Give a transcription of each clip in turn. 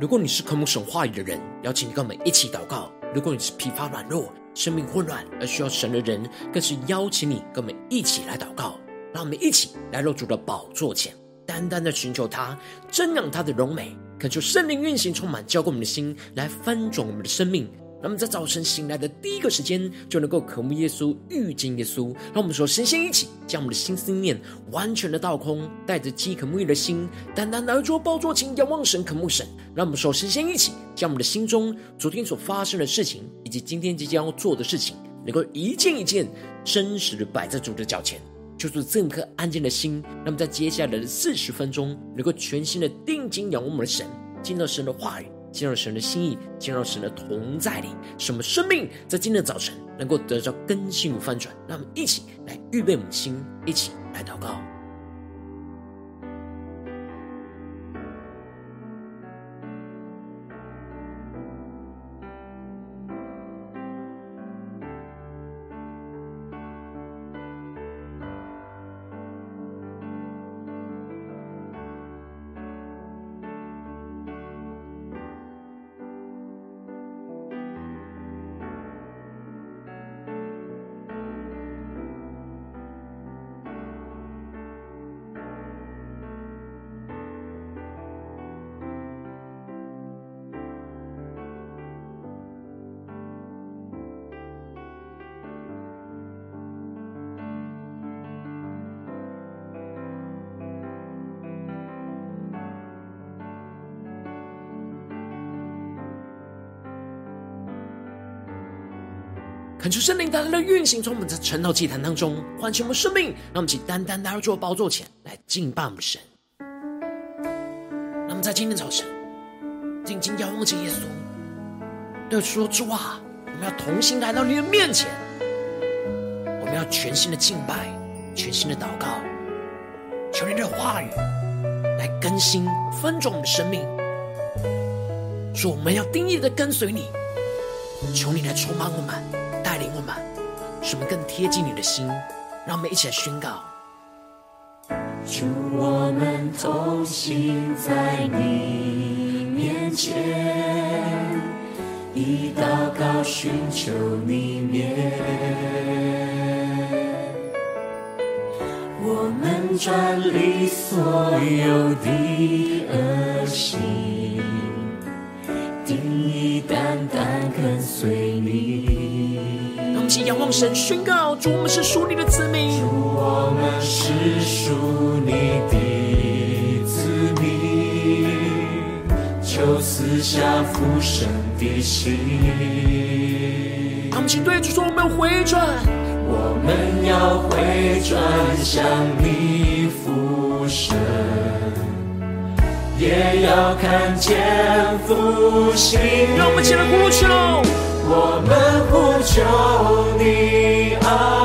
如果你是渴慕神话语的人，邀请你跟我们一起祷告；如果你是疲乏软弱、生命混乱而需要神的人，更是邀请你跟我们一起来祷告。让我们一起来到主的宝座前，单单的寻求他，瞻仰他的荣美，恳求圣灵运行，充满浇灌我们的心，来翻转我们的生命。那么在早晨醒来的第一个时间，就能够渴慕耶稣、遇见耶稣。让我们说，神仙一起将我们的心思念完全的倒空，带着饥渴沐浴的心，单单来做宝座前仰望神、渴慕神。让我们说，神仙一起将我们的心中昨天所发生的事情，以及今天即将要做的事情，能够一件一件真实的摆在主的脚前，就是这颗安静的心。那么在接下来的四十分钟，能够全心的定睛仰望我们的神，听到神的话语。进入神的心意，进入神的同在里，什么生命在今天的早晨能够得到更新与翻转。让我们一起来预备母亲，一起来祷告。恳求圣灵大大的运行，从我们在晨祷祭坛当中唤醒我们生命，让我们起单单来到主的宝座前来敬拜我们神。那么在今天早晨，定睛仰望着耶稣，对说：“主啊，我们要同心来到你的面前，我们要全新的敬拜，全新的祷告，求你的话语来更新翻转我们的生命。说我们要定义的跟随你，求你来充满我们。”什么，更贴近你的心，让我们一起来宣告。主，我们同行在你面前，以祷告寻求你面，我们转离所有的恶行，定义单单跟随你。仰望神，宣告主，我们是属你的子民。主，我们是属你的子民，求赐下父神的心。他们请对主说：我们要回转，我们要回转向你父神，也要看见复兴。让我们起来呼求。我们呼求你，爱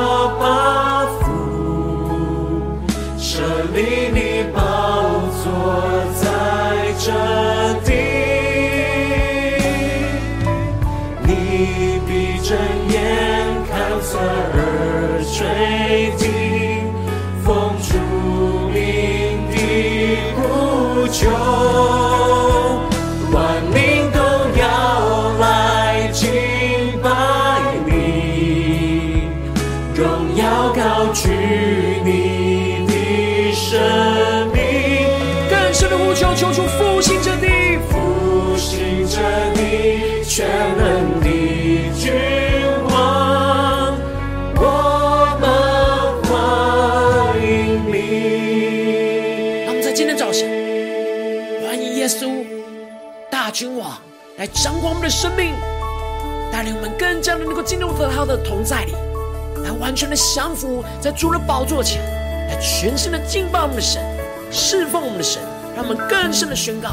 取你的生命。更深的呼求，求主复兴着你，复兴着你全能的君王，我们欢迎你。让我们在今天早晨欢迎耶稣大君王来掌管我们的生命，带领我们更加的能够进入到他的同在里。完全的降服在主的宝座前，来全心的敬拜我们的神，侍奉我们的神，让我们更深的宣告：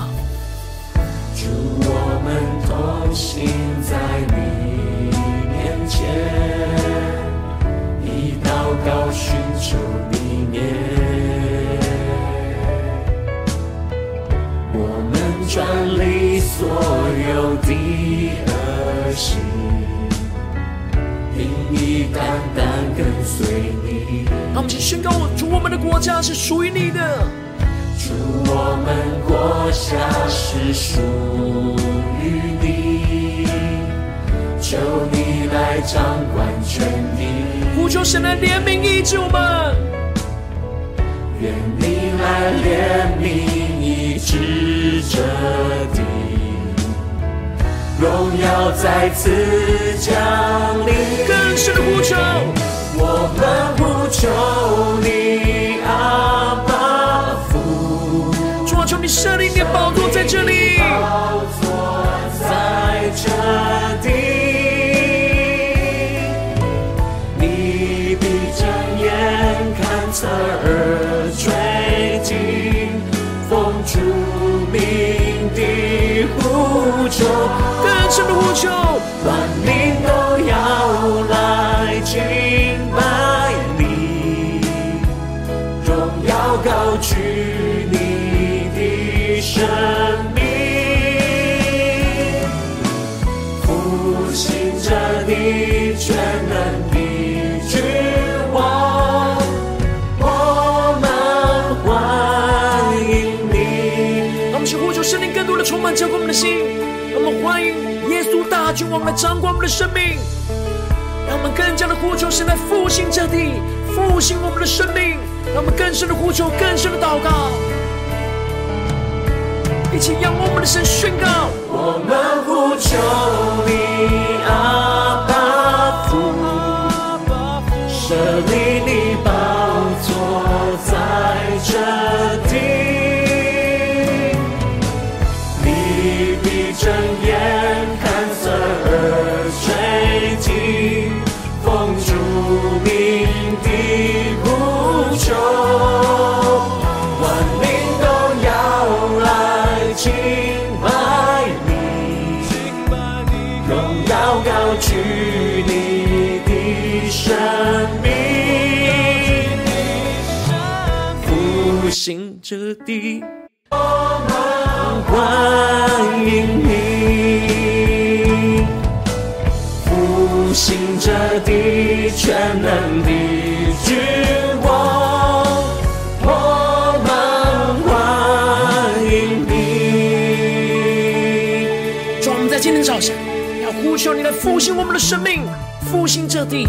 主，我们同行在你面前，以祷告寻求你面。转离所有的恶行，定义单单跟随你。让我们一起宣告：主，我们的国家是属于你的。主，我们国家是属于你，求你来掌管全地。呼求神来怜悯医治我们，愿你来怜悯医治这地，荣耀再次降临。更深的呼求，我们呼求你阿爸父，主啊，求你设立你的宝座在这里，求，请我们来掌管我们的生命，让我们更加的呼求神来复兴这地，复兴我们的生命，让我们更深的呼求，更深的祷告，一起仰望我们的神，宣告。我们呼求你这地，欢迎你，复兴这地全能的君王，我们欢迎你。主，我们在今天早晨要呼求你来复兴我们的生命，复兴这地。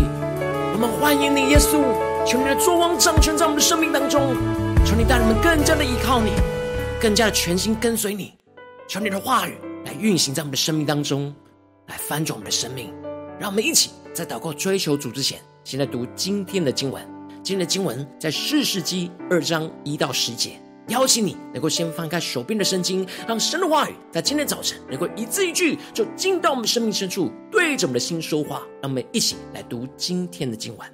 我们欢迎你，耶稣，求你来作王掌权在我们的生命当中，求你带我们更加的依靠你，更加的全心跟随你。求你的话语来运行在我们的生命当中，来翻转我们的生命。让我们一起在祷告追求主之前，先来读今天的经文。今天的经文在士师记二章一到十节。邀请你能够先翻开手边的圣经，让神的话语在今天早晨能够一字一句就进到我们生命深处，对着我们的心说话。让我们一起来读今天的经文。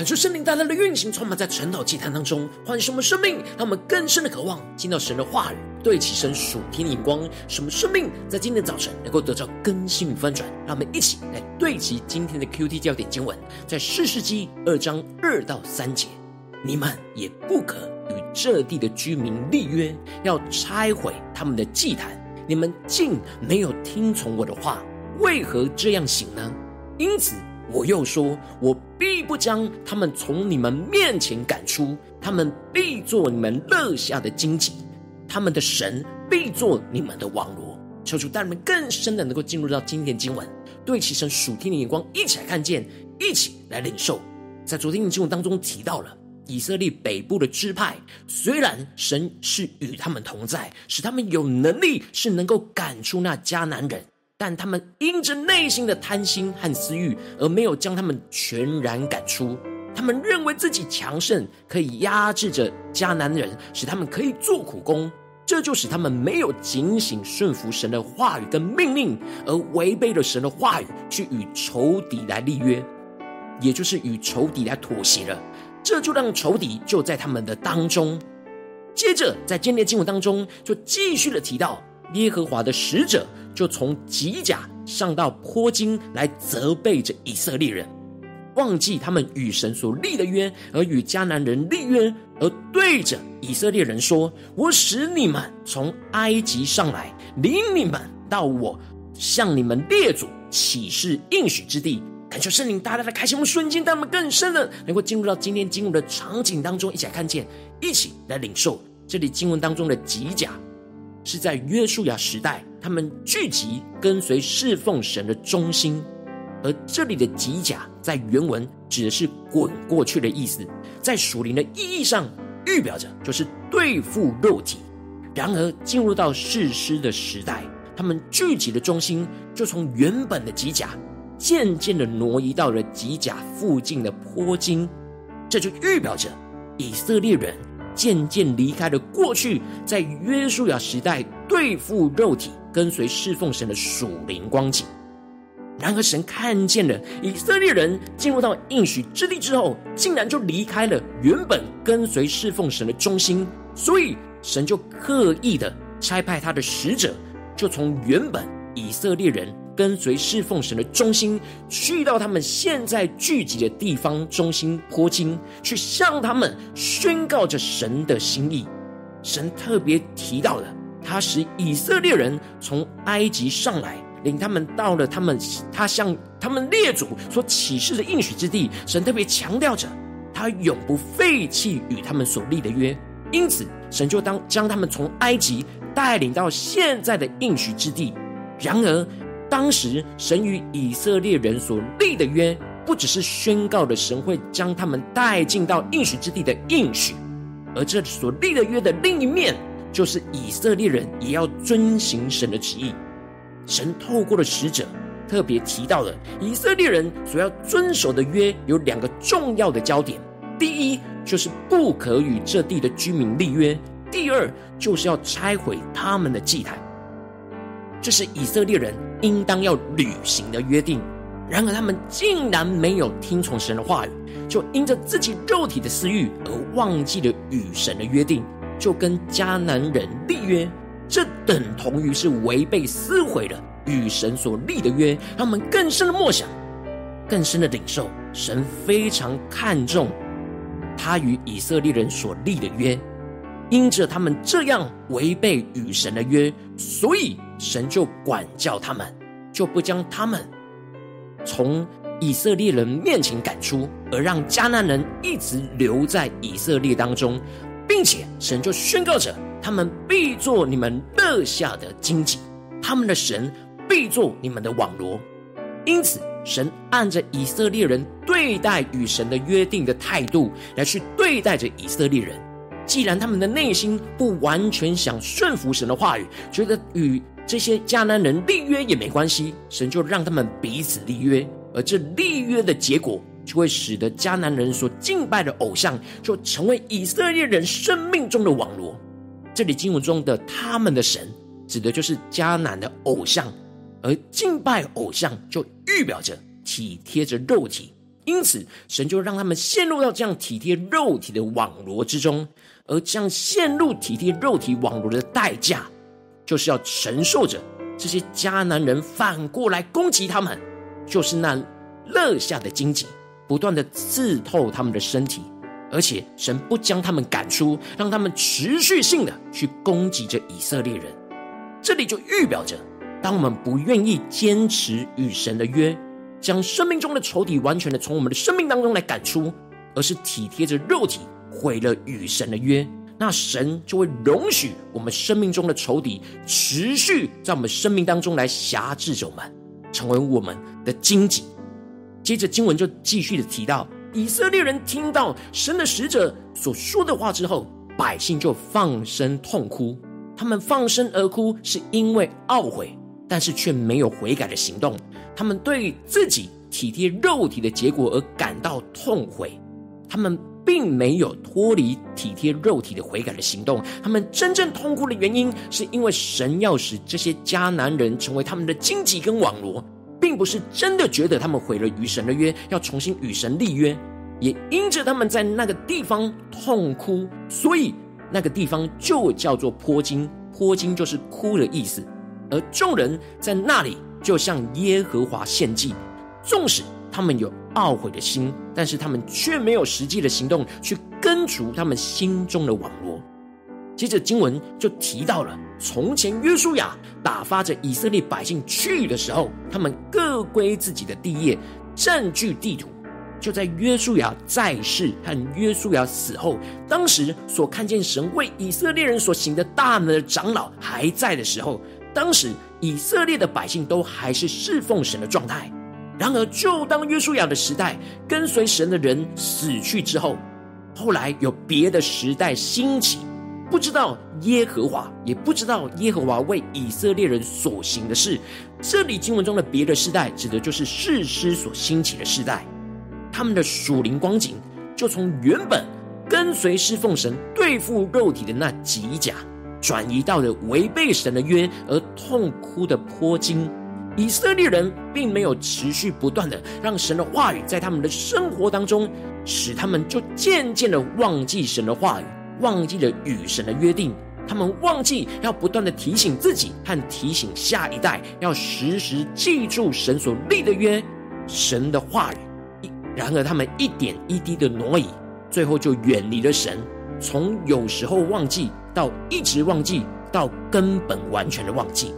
感受圣灵大大的运行，充满在晨祷祭坛当中，唤醒我们生命，让我们更深的渴望听到神的话语，对齐神属天的眼光，什么生命在今天早晨能够得到更新与翻转。让我们一起来对齐今天的 QT 焦点经文，在士师记二章二到三节：你们也不可与这地的居民立约，要拆毁他们的祭坛。你们竟没有听从我的话，为何这样行呢？因此。我又说，我必不将他们从你们面前赶出，他们必做你们乐下的荆棘，他们的神必做你们的网罗。求主带你们更深的能够进入到今天经文，对齐神属天的眼光，一起来看见，一起来领受。在昨天的经文当中提到了以色列北部的支派，虽然神是与他们同在，使他们有能力是能够赶出那迦南人。但他们因着内心的贪心和私欲，而没有将他们全然赶出。他们认为自己强盛，可以压制着迦南人，使他们可以做苦工。这就使他们没有警醒顺服神的话语跟命令，而违背了神的话语，去与仇敌来立约，也就是与仇敌来妥协了。这就让仇敌就在他们的当中。接着在今天的经文当中，就继续的提到。耶和华的使者就从吉甲上到坡金来责备着以色列人，忘记他们与神所立的约，而与迦南人立约，而对着以色列人说：“我使你们从埃及上来，领你们到我向你们列祖起誓应许之地。”感谢圣灵大大的开启我们瞬间，让我们更深的能够进入到今天经文的场景当中，一起来看见，一起来领受这里经文当中的吉甲。是在约书亚时代，他们聚集跟随侍奉神的中心，而这里的吉甲在原文指的是滚过去的意思，在属灵的意义上预表着就是对付肉体。然而进入到士师的时代，他们聚集的中心就从原本的吉甲渐渐的挪移到了吉甲附近的坡金，这就预表着以色列人。渐渐离开了过去在约书亚时代对付肉体、跟随侍奉神的属灵光景。然而，神看见了以色列人进入到应许之地之后，竟然就离开了原本跟随侍奉神的中心，所以神就刻意的差派他的使者，就从原本以色列人。跟随侍奉神的中心，去到他们现在聚集的地方中心坡经，去向他们宣告着神的心意。神特别提到了，他使以色列人从埃及上来，领他们到了他们他向他们列祖所启示的应许之地。神特别强调着，他永不废弃与他们所立的约。因此，神就当将他们从埃及带领到现在的应许之地。然而，当时神与以色列人所立的约，不只是宣告了神会将他们带进到应许之地的应许，而这所立的约的另一面，就是以色列人也要遵行神的旨意。神透过了使者，特别提到了以色列人所要遵守的约有两个重要的焦点：第一，就是不可与这地的居民立约；第二，就是要拆毁他们的祭坛。这是以色列人应当要履行的约定，然而他们竟然没有听从神的话语，就因着自己肉体的私欲而忘记了与神的约定，就跟迦南人立约，这等同于是违背撕毁了与神所立的约。他们更深的默想，更深的领受，神非常看重他与以色列人所立的约。因着他们这样违背与神的约，所以神就管教他们，就不将他们从以色列人面前赶出，而让迦南人一直留在以色列当中，并且神就宣告着：他们必做你们乐下的荆棘，他们的神必做你们的网罗。因此，神按着以色列人对待与神的约定的态度来去对待着以色列人。既然他们的内心不完全想顺服神的话语，觉得与这些迦南人立约也没关系，神就让他们彼此立约，而这立约的结果，就会使得迦南人所敬拜的偶像，就成为以色列人生命中的网罗。这里经文中的他们的神，指的就是迦南的偶像，而敬拜偶像就预表着体贴着肉体，因此，神就让他们陷入到这样体贴肉体的网罗之中，而这样陷入体贴肉体网罗的代价，就是要承受着这些迦南人反过来攻击他们，就是那乐下的荆棘不断的刺透他们的身体，而且神不将他们赶出，让他们持续性的去攻击着以色列人。这里就预表着，当我们不愿意坚持与神的约。将生命中的仇敌完全的从我们的生命当中来赶出，而是体贴着肉体毁了与神的约，那神就会容许我们生命中的仇敌持续在我们生命当中来辖制着我们，成为我们的荆棘。接着经文就继续的提到，以色列人听到神的使者所说的话之后，百姓就放声痛哭。他们放声而哭，是因为懊悔，但是却没有悔改的行动。他们对自己体贴肉体的结果而感到痛悔，他们并没有脱离体贴肉体的悔改的行动。他们真正痛苦的原因，是因为神要使这些迦南人成为他们的荆棘跟网罗，并不是真的觉得他们毁了与神的约，要重新与神立约。也因着他们在那个地方痛哭，所以那个地方就叫做坡金，坡金就是哭的意思。而众人在那里。就向耶和华献祭，纵使他们有懊悔的心，但是他们却没有实际的行动去根除他们心中的网罗。接着经文就提到了，从前约书亚打发着以色列百姓去的时候，他们各归自己的地业，占据地土。就在约书亚在世和约书亚死后，当时所看见神为以色列人所行的大能的长老还在的时候，当时。以色列的百姓都还是侍奉神的状态，然而就当约书亚的时代跟随神的人死去之后，后来有别的时代兴起，不知道耶和华，也不知道耶和华为以色列人所行的事。这里经文中的别的世代，指的就是世师所兴起的世代，他们的属灵光景就从原本跟随侍奉神、对付肉体的那几甲。转移到了违背神的约而痛哭的坡经，以色列人并没有持续不断的让神的话语在他们的生活当中，使他们就渐渐的忘记神的话语，忘记了与神的约定，他们忘记要不断的提醒自己和提醒下一代，要时时记住神所立的约，神的话语。然而他们一点一滴的挪移，最后就远离了神，从有时候忘记。到一直忘记，到根本完全的忘记，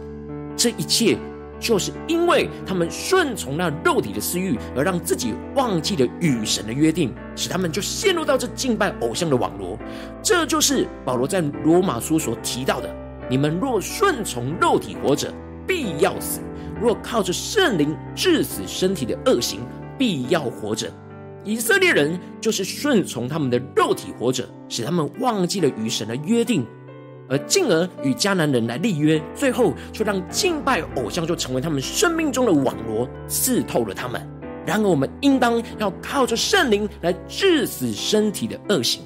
这一切就是因为他们顺从那肉体的私欲，而让自己忘记了与神的约定，使他们就陷入到这敬拜偶像的网罗。这就是保罗在罗马书所提到的：你们若顺从肉体活着，必要死；若靠着圣灵治死身体的恶行，必要活着。以色列人就是顺从他们的肉体活着，使他们忘记了与神的约定，而进而与迦南人来立约，最后却让敬拜偶像就成为他们生命中的网罗，刺透了他们。然而，我们应当要靠着圣灵来治死身体的恶行，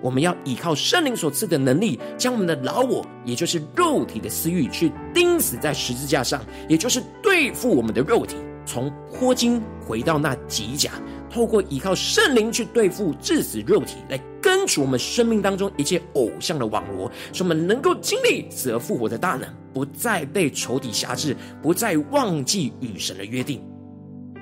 我们要依靠圣灵所赐的能力，将我们的老我，也就是肉体的私欲，去钉死在十字架上，也就是对付我们的肉体，从坡金回到那极甲。透过依靠圣灵去对付致死肉体，来根除我们生命当中一切偶像的网罗，使我们能够经历死而复活的大能，不再被仇敌辖制，不再忘记与神的约定。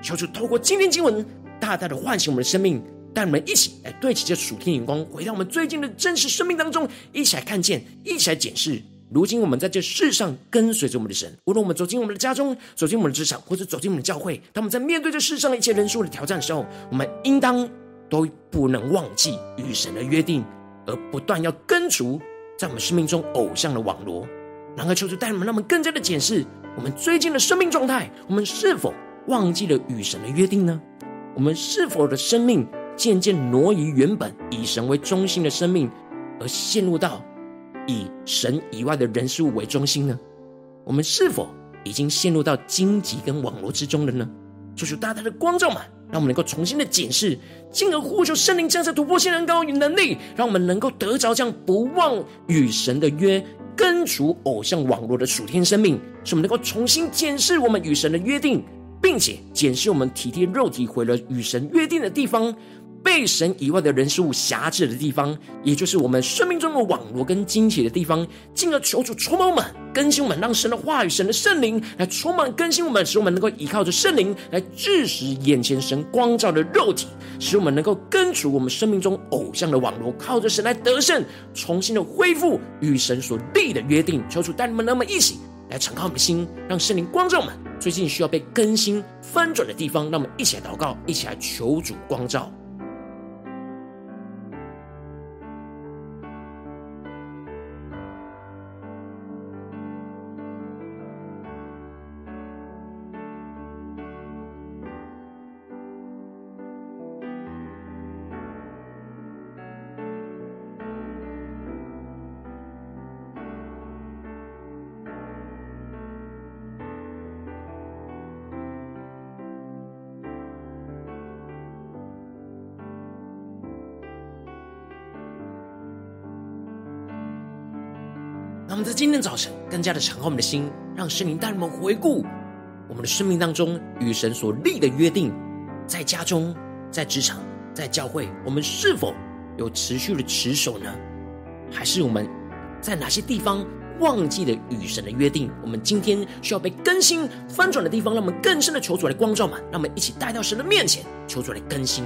求主透过今天经文，大大的唤醒我们的生命，带我们一起来对齐这属天眼光，回到我们最近的真实生命当中，一起来看见，一起来检视。如今我们在这世上跟随着我们的神，无论我们走进我们的家中，走进我们的职场，或者走进我们的教会，当我们在面对这世上的一切人数的挑战的时候，我们应当都不能忘记与神的约定，而不断要根除在我们生命中偶像的网罗。然而，求主带我们，让我们更加的检视我们最近的生命状态，我们是否忘记了与神的约定呢？我们是否的生命渐渐挪移原本以神为中心的生命，而陷入到以神以外的人事物为中心呢？我们是否已经陷入到荆棘跟网罗之中了呢？求求大大的光照们，让我们能够重新的检视，进而呼求圣灵降下突破性能高与能力，让我们能够得着这样不忘与神的约、根除偶像网罗的属天生命，使我们能够重新检视我们与神的约定，并且检视我们体贴肉体毁了与神约定的地方。被神以外的人事物辖制的地方，也就是我们生命中的网罗跟荆棘的地方，进而求主充满我们、更新我们，让神的话语、神的圣灵来充满更新我们，使我们能够依靠着圣灵来致使眼前神光照的肉体，使我们能够根除我们生命中偶像的网罗，靠着神来得胜，重新的恢复与神所立的约定。求主带你们，那么一起来敞开我们的心，让圣灵光照我们最近需要被更新翻转的地方，让我们一起来祷告，一起来求主光照。今天早晨更加的敞开我们的心，让圣灵带我们回顾我们的生命当中与神所立的约定，在家中、在职场、在教会，我们是否有持续的持守呢？还是我们在哪些地方忘记了与神的约定？我们今天需要被更新翻转的地方，让我们更深的求主来光照嘛，让我们一起带到神的面前，求主来更新。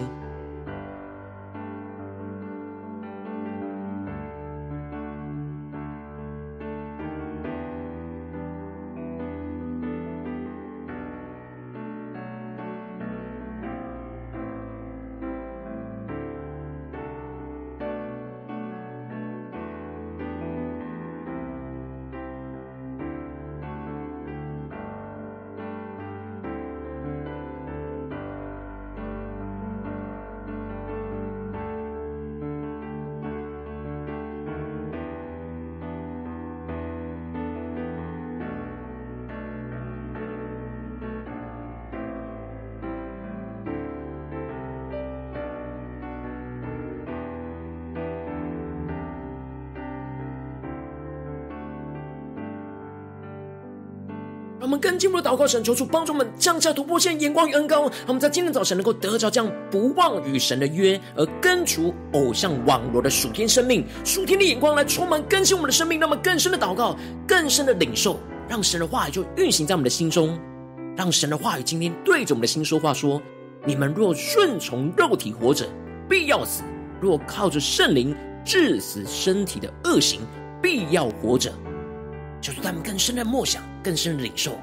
更进一步的祷告，神求主帮助我们降下突破线眼光与恩高，让我们在今天早晨能够得着这样不忘与神的约，而根除偶像网络的属天生命，属天的眼光来充满更新我们的生命。那么更深的祷告，更深的领受，让神的话语就运行在我们的心中，让神的话语今天对着我们的心说话，说：你们若顺从肉体活着，必要死；若靠着圣灵治死身体的恶行，必要活着。求主他们更深的默想，更深的领受。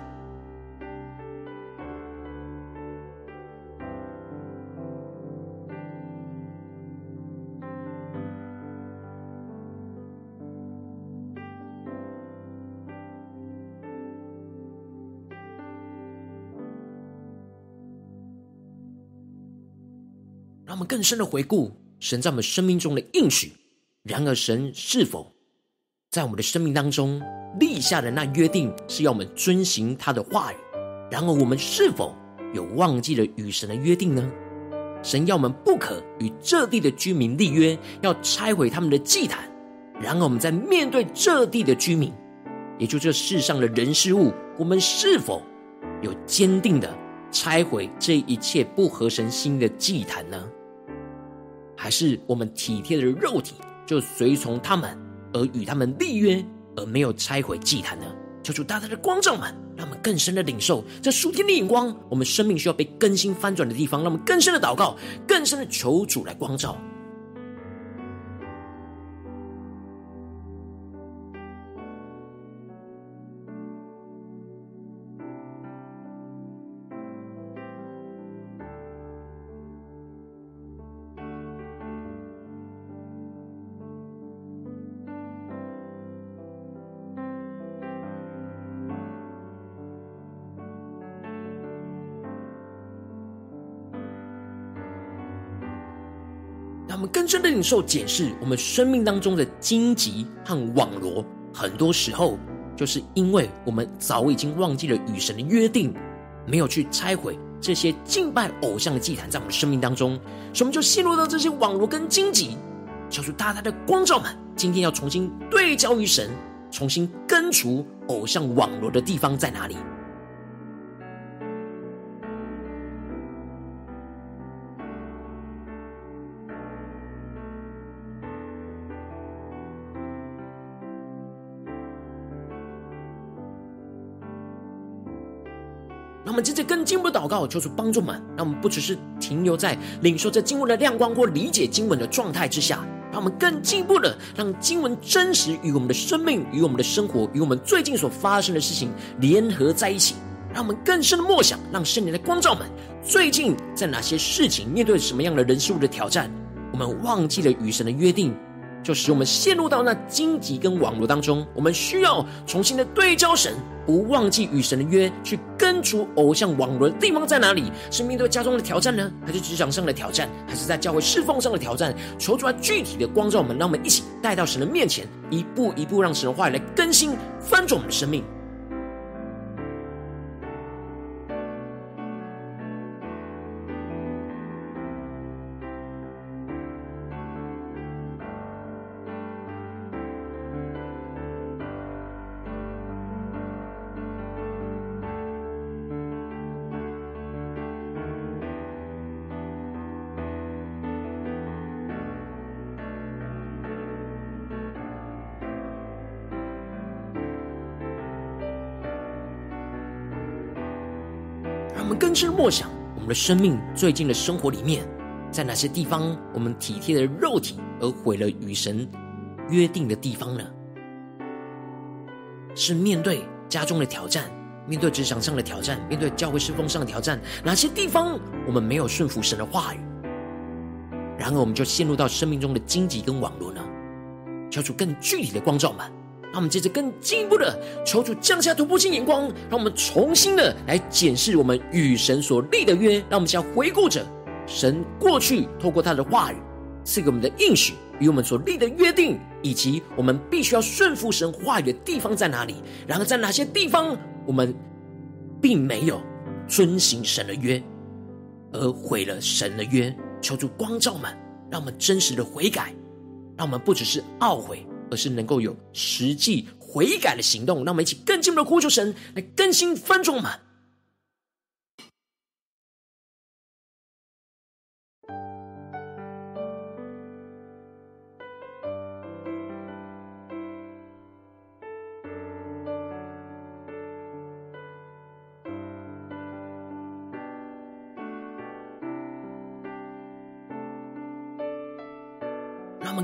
更深的回顾神在我们生命中的应许。然而，神是否在我们的生命当中立下的那约定是要我们遵行他的话语，然而我们是否有忘记了与神的约定呢？神要我们不可与这地的居民立约，要拆毁他们的祭坛。然而我们在面对这地的居民，也就这世上的人事物，我们是否有坚定的拆毁这一切不合神心的祭坛呢？还是我们体贴的肉体就随从他们？而与他们立约，而没有拆毁祭坛呢？求主大大的光照们，让我们更深的领受这属天的眼光。我们生命需要被更新翻转的地方，让我们更深的祷告，更深的求主来光照。让我们更深的领受、检视我们生命当中的荆棘和网罗，很多时候就是因为我们早已经忘记了与神的约定，没有去拆毁这些敬拜偶像的祭坛，在我们生命当中，所以我们就陷入到这些网罗跟荆棘。求主大大的光照们，今天要重新对焦于神，重新根除偶像网罗的地方在哪里？让我们接着更进一步祷告，求主帮助们，让我们不只是停留在领受这经文的亮光或理解经文的状态之下，让我们更进一步的让经文真实与我们的生命、与我们的生活、与我们最近所发生的事情联合在一起，让我们更深的默想，让圣灵的光照们。最近在哪些事情面对什么样的人事物的挑战，我们忘记了与神的约定。就使我们陷入到那荆棘跟网络当中，我们需要重新的对焦神，不忘记与神的约，去根除偶像网络的地方在哪里？是面对家中的挑战呢，还是职场上的挑战，还是在教会侍奉上的挑战？求主来具体的光照我们，让我们一起带到神的面前，一步一步让神话来更新翻转我们的生命。默想我们的生命最近的生活里面，在哪些地方我们体贴的肉体而毁了与神约定的地方呢？是面对家中的挑战，面对职场上的挑战，面对教会侍奉上的挑战，哪些地方我们没有顺服神的话语？然而我们就陷入到生命中的荆棘跟网罗呢？求主更具体的光照们。让我们接着更进一步的求主降下突破性眼光，让我们重新的来检视我们与神所立的约。让我们先回顾着神过去透过他的话语赐给我们的应许与我们所立的约定，以及我们必须要顺服神话语的地方在哪里？然而在哪些地方我们并没有遵行神的约，而毁了神的约？求主光照们，让我们真实的悔改，让我们不只是懊悔。而是能够有实际悔改的行动，让我们一起更进一步的呼求神来更新翻转我们。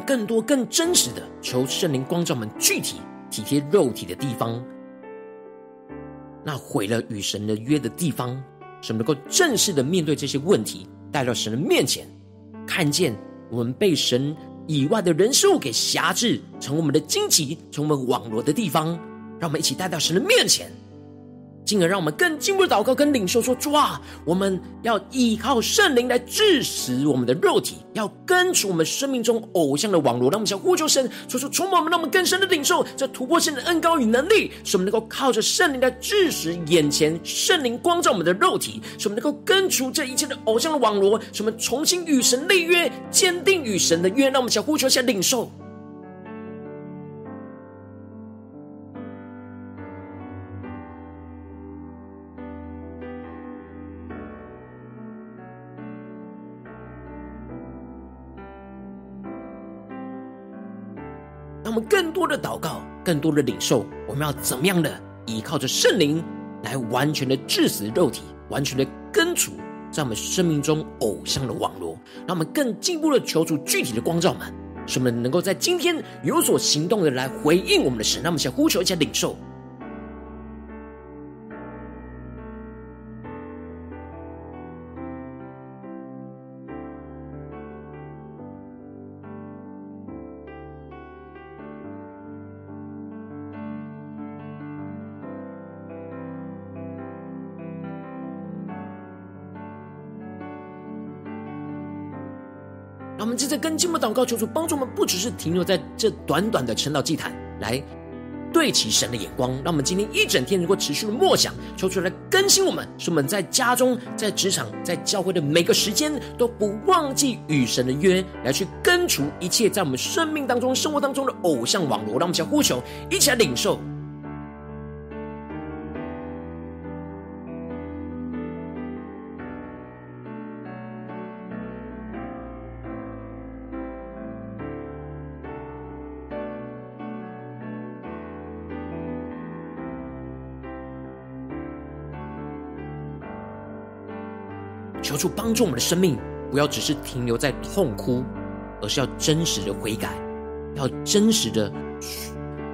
更多、更真实的求圣灵光照们具体体贴肉体的地方，那毁了与神的约的地方，使我们能够正式的面对这些问题，带到神的面前，看见我们被神以外的人事物给辖制，成我们的荆棘，成我们网罗的地方，让我们一起带到神的面前。进而让我们更进一步的祷告跟领受说：主啊，我们要依靠圣灵来治死我们的肉体，要根除我们生命中偶像的网罗。让我们想呼求神，说出充满我们，让我们更深的领受这突破性的恩膏与能力，使我们能够靠着圣灵来治死眼前圣灵光照我们的肉体，使我们能够根除这一切的偶像的网罗，使我们重新与神立约，坚定与神的约。让我们想呼求下领受。们更多的祷告，更多的领受，我们要怎么样的依靠着圣灵来完全的治死肉体，完全的根除在我们生命中偶像的网络。让我们更进一步的求主具体的光照们，使我们能够在今天有所行动的来回应我们的神。让我们先呼求一下领受。在跟进步祷告，求主帮助我们，不只是停留在这短短的晨祷祭坛，来对齐神的眼光。让我们今天一整天能够持续的默想，求主来更新我们，使我们在家中、在职场、在教会的每个时间，都不忘记与神的约，来去根除一切在我们生命当中、生活当中的偶像网络。让我们想呼求，一起来领受。帮助我们的生命，不要只是停留在痛哭，而是要真实的悔改，要真实的、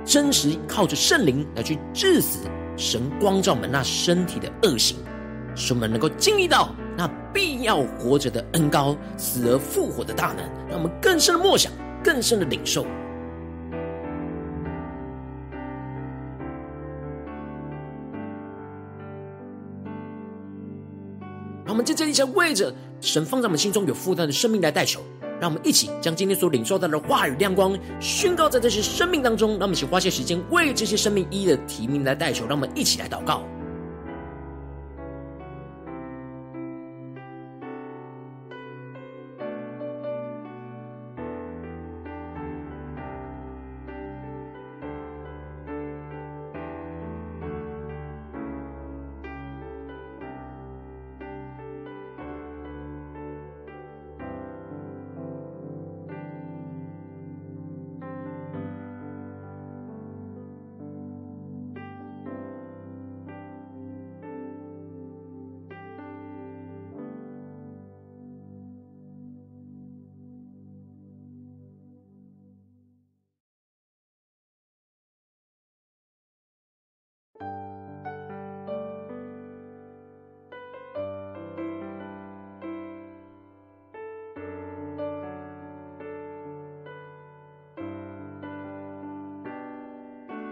真实靠着圣灵来去治死神光照我们那身体的恶行，使我们能够经历到那必要活着的恩膏，死而复活的大能，让我们更深的默想，更深的领受。我们在这里，想为着神放在我们心中有负担的生命来代求。让我们一起将今天所领受到的话语亮光宣告在这些生命当中。让我们一起花些时间为这些生命一一的提名来代求。让我们一起来祷告。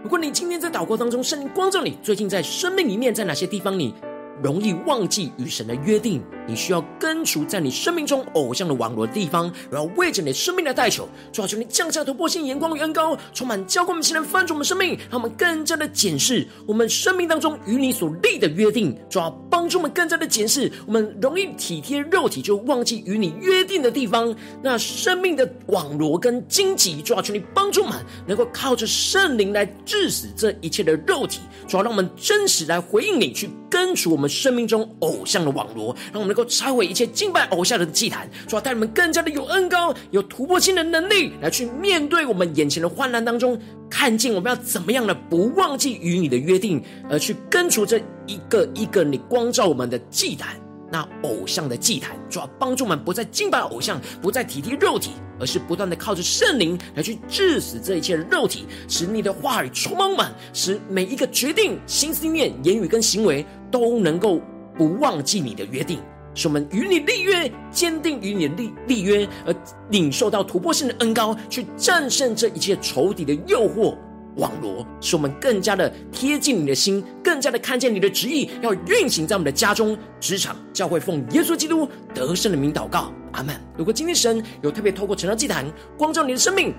如果你今天在祷告当中，圣灵光照你，最近在生命里面，在哪些地方你容易忘记与神的约定？你需要根除在你生命中偶像的网罗的地方，然后为着你生命来代求，主啊，求你降下突破性眼光与恩膏，充满浇灌我们现在翻转我们生命，让我们更加的检视我们生命当中与你所立的约定，主啊，帮助我们更加的检视我们容易体贴肉体就忘记与你约定的地方，那生命的网罗跟荆棘，主啊，求你帮助我们能够靠着圣灵来致死这一切的肉体，主啊，让我们真实来回应你，去根除我们生命中偶像的网罗，让我们能够拆毁一切敬拜偶像的祭坛，主要带你们更加的有恩膏、有突破性的能力，来去面对我们眼前的患难当中，看见我们要怎么样的不忘记与你的约定，而去根除这一个一个你光照我们的祭坛，那偶像的祭坛，主要帮助我们不再敬拜偶像，不再体贴肉体，而是不断的靠着圣灵来去治死这一切的肉体，使你的话语充满满，使每一个决定、心思念、言语跟行为都能够不忘记你的约定。使我们与你立约，坚定与你立立约，而领受到突破性的恩膏，去战胜这一切仇敌的诱惑网罗，使我们更加的贴近你的心，更加的看见你的旨意要运行在我们的家中、职场、教会，奉耶稣基督得胜的名祷告，阿门。如果今天神有特别透过晨祷祭坛光照你的生命，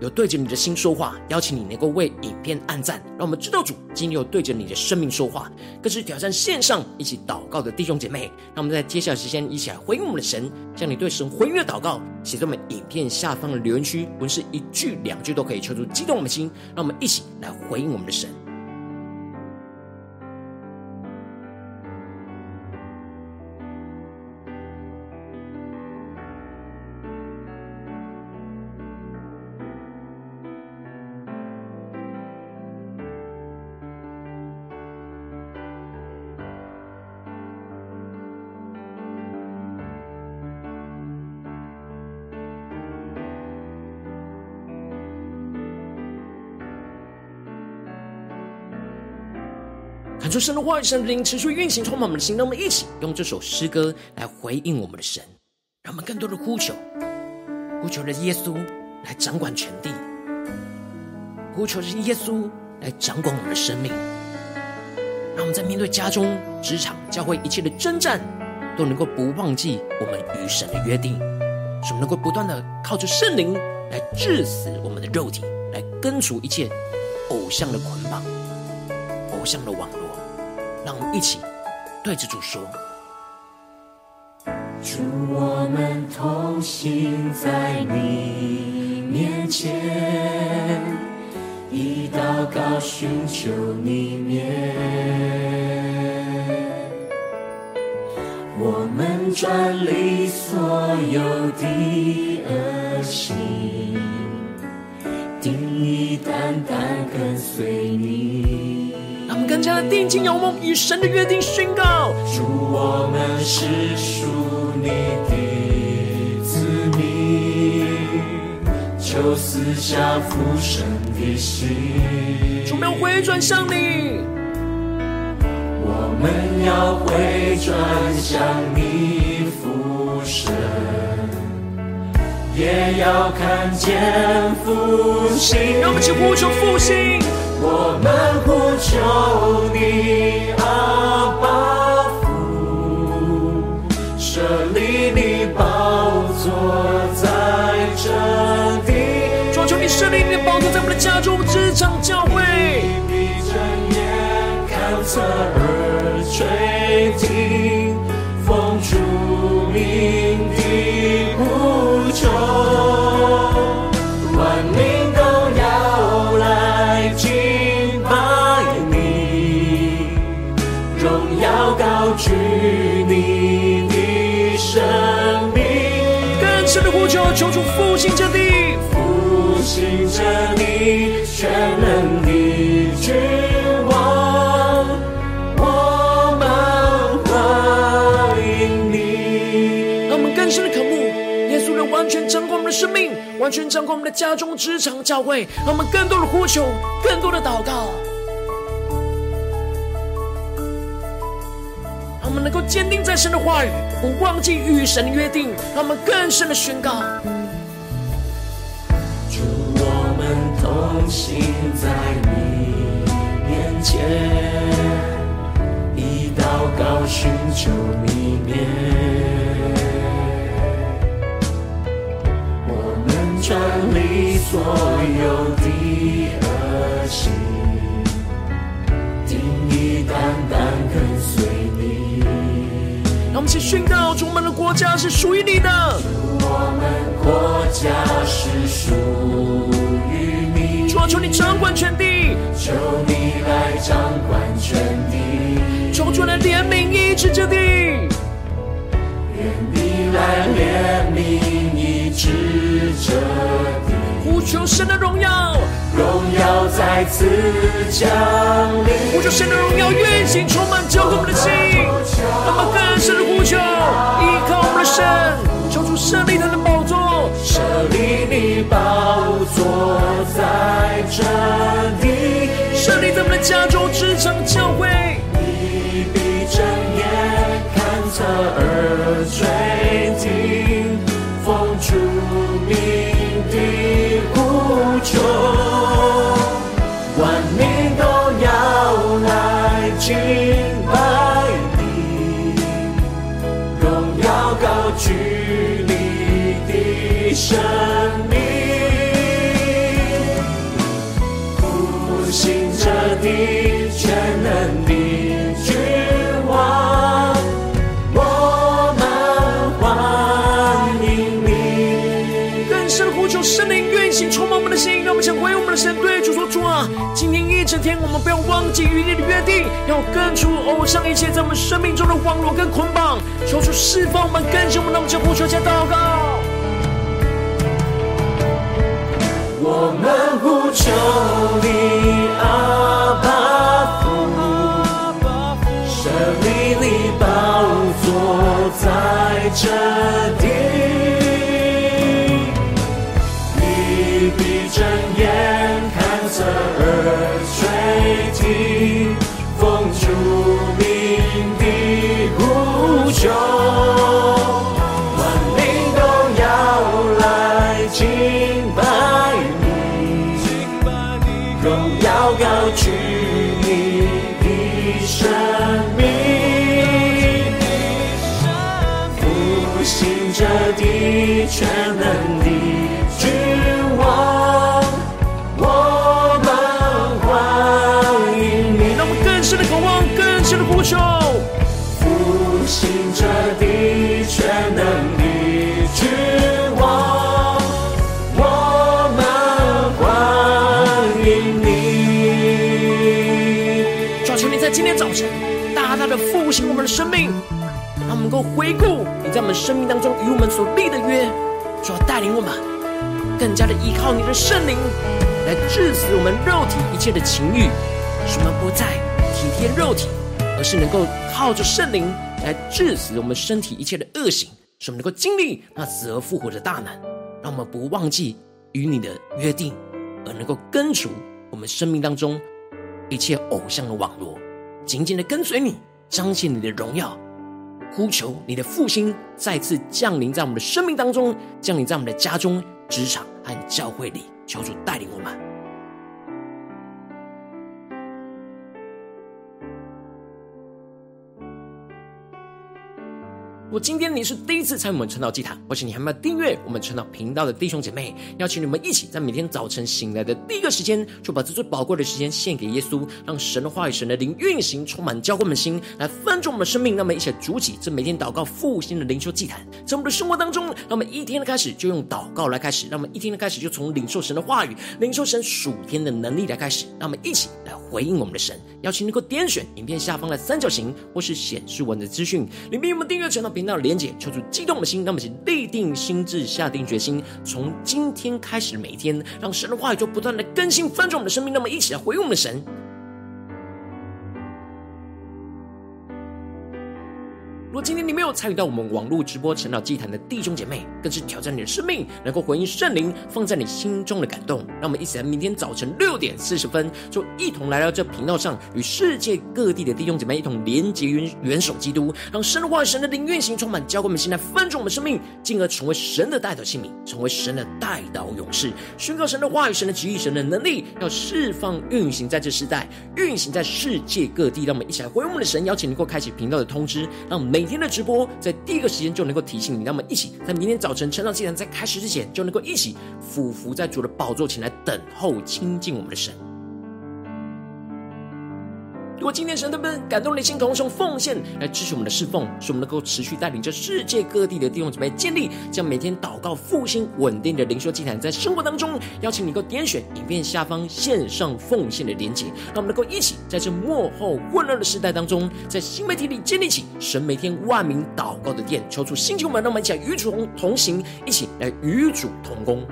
有对着你的心说话，邀请你能够为影片按赞，让我们知道主今天有对着你的生命说话。更是挑战线上一起祷告的弟兄姐妹，让我们在接下来时间一起来回应我们的神，将你对神回应的祷告写在我们影片下方的留言区，不是一句两句都可以，求主激动我们的心，让我们一起来回应我们的神。求神的话语、神灵持续运行，充满我们的心。让我们一起用这首诗歌来回应我们的神，让我们更多的呼求，呼求着耶稣来掌管全地，呼求着耶稣来掌管我们的生命。让我们在面对家中、职场、教会一切的征战，都能够不忘记我们与神的约定，使我们能够不断的靠着圣灵来治死我们的肉体，来根除一切偶像的捆绑、偶像的网络。让我们一起对着主说：主，我们同行在你面前，以祷告寻求你面，我们转离所有的恶行，定意单单跟随你。更加的定睛仰望，以神的约定宣告：主，我们是属你的子民，求赐下复生的心。主，我们要回转向你，我们要回转向你复生，也要看见复兴。让我们一起呼求复兴。我们呼求你，阿爸父，设立你宝座在这地。求你设立你的宝座在我们的家中、职场、教会。闭着眼，看侧耳垂求，求主复兴这地，复兴这地，全能的君王，我们欢迎你。让我们更深的渴慕耶稣的完全掌管我们的生命，完全掌管我们的家中、职场、教会。让我们更多的呼求，更多的祷告。能够坚定在神的话语，不忘记与神的约定，让我们更深的宣告。祝，我们同行在你面前，一道高寻求你面，我们转离所有的恶行，单单跟随你。让我们一起宣告：主，我们的国家是属于你的。我们国家是属于你。主啊，求你掌管全地。求你来掌管全地。求主来怜悯医治这地。愿你来怜悯医治这地。呼求神的荣耀，荣耀再次降临。呼求神的荣耀，运行充满交给我们的心。那么更深的呼求，依靠我们的神，求主设立他的宝座，设立你宝座在这地，设立在我们的家中、职场、教会。你闭着眼，看侧耳垂穷，天，我们不要忘记与你的约定，要根除偶像一切在我们生命中的网络跟捆绑。求主释放我们，更新我们，让我们就呼求下祷告。我们呼求你，阿爸父，设立你宝座在这地，呼的复兴我们的生命，让我们能够回顾你在我们生命当中与我们所立的约。主要，带领我们更加的依靠你的圣灵，来治死我们肉体一切的情欲，使我们不再体贴肉体，而是能够靠着圣灵来治死我们身体一切的恶行，使我们能够经历那死而复活的大能，让我们不忘记与你的约定，而能够根除我们生命当中一切偶像的网络，紧紧的跟随你，彰显你的荣耀。呼求你的复兴再次降临在我们的生命当中，降临在我们的家中、职场和教会里，求主带领我们。如果今天你是第一次参与我们晨祷祭坛，或是你还没有订阅我们晨祷频道的弟兄姐妹，邀请你们一起在每天早晨醒来的第一个时间，就把这最宝贵的时间献给耶稣，让神的话语、神的灵运行，充满浇灌我们的心，来分盛我们的生命。那么，一起来筑起这每天祷告复兴的灵修祭坛，在我们的生活当中，让我们一天的开始就用祷告来开始，让我们一天的开始就从领受神的话语、领受神属天的能力来开始，让我们一起来回应我们的神。邀请你能够点选影片下方的三角形，或是显示文的资讯，里面有我们订阅晨祷频道的连结，求主激动的心，让我们一起立定心智，下定决心，从今天开始每一天，让神的话语就不断的更新翻转我们的生命，那么一起来回应我们的神。今天你没有参与到我们网络直播晨祷祭坛的弟兄姐妹，更是挑战你的生命，能够回应圣灵放在你心中的感动。让我们一起来，明天早晨六点四十分，就一同来到这频道上，与世界各地的弟兄姐妹一同连结元元首基督，让神的话、神的灵运行充满，浇灌我们心来分盛我们生命，进而成为神的代祷器皿，成为神的代祷勇士，宣告神的话语、神的旨意、神的能力，要释放运行在这世代，运行在世界各地。让我们一起来回应我们的神，邀请能够开启频道的通知，让每每天的直播，在第一个时间就能够提醒你，那么一起在明天早晨晨祷祭坛在开始之前，就能够一起俯伏在主的宝座前来等候亲近我们的神。如果今天神特别感动你的心，同时奉献来支持我们的侍奉，使我们能够持续带领着世界各地的弟兄姊妹建立将每天祷告复兴稳定的灵修祭坛，在生活当中，邀请你能够点选影片下方线上奉献的连结，让我们能够一起在这幕后混乱的时代当中，在新媒体里建立起神每天万名祷告的殿，求出星球们，让我们一起来与主同行，一起来与主同工。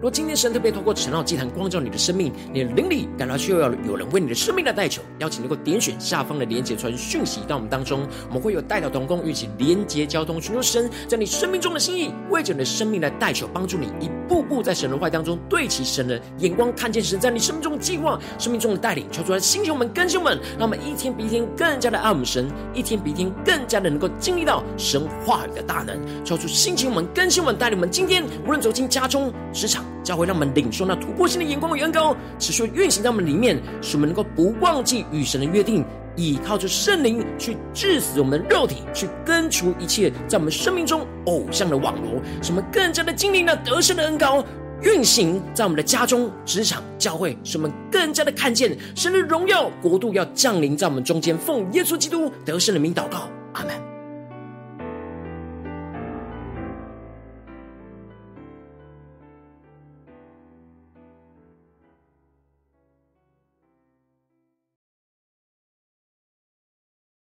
若今天神特别透过晨祷祭坛光照你的生命，你的灵里感到需要有人为你的生命来代求，邀请能够点选下方的连结传讯息到我们当中，我们会有代表同工，一起连结交通，寻求神在你生命中的心意，为着你的生命来代求，帮助你一步步在神的话当中对齐神的眼光，看见神在你生命中的计划，生命中的带领，求出来星球们、更新们，让我们一天比一天更加的爱我们神，一天比一天更加的能够经历到神话语的大能，求出星球们、更新们带领我们，今天无论走进家中、职场。教会让我们领受那突破性的眼光与恩膏，持续运行在我们里面，使我们能够不忘记与神的约定，依靠着圣灵去治死我们的肉体，去根除一切在我们生命中偶像的网罗，使我们更加的经历那得胜的恩膏运行在我们的家中、职场、教会，使我们更加的看见神的荣耀国度要降临在我们中间。奉耶稣基督得胜的名祷告，阿门。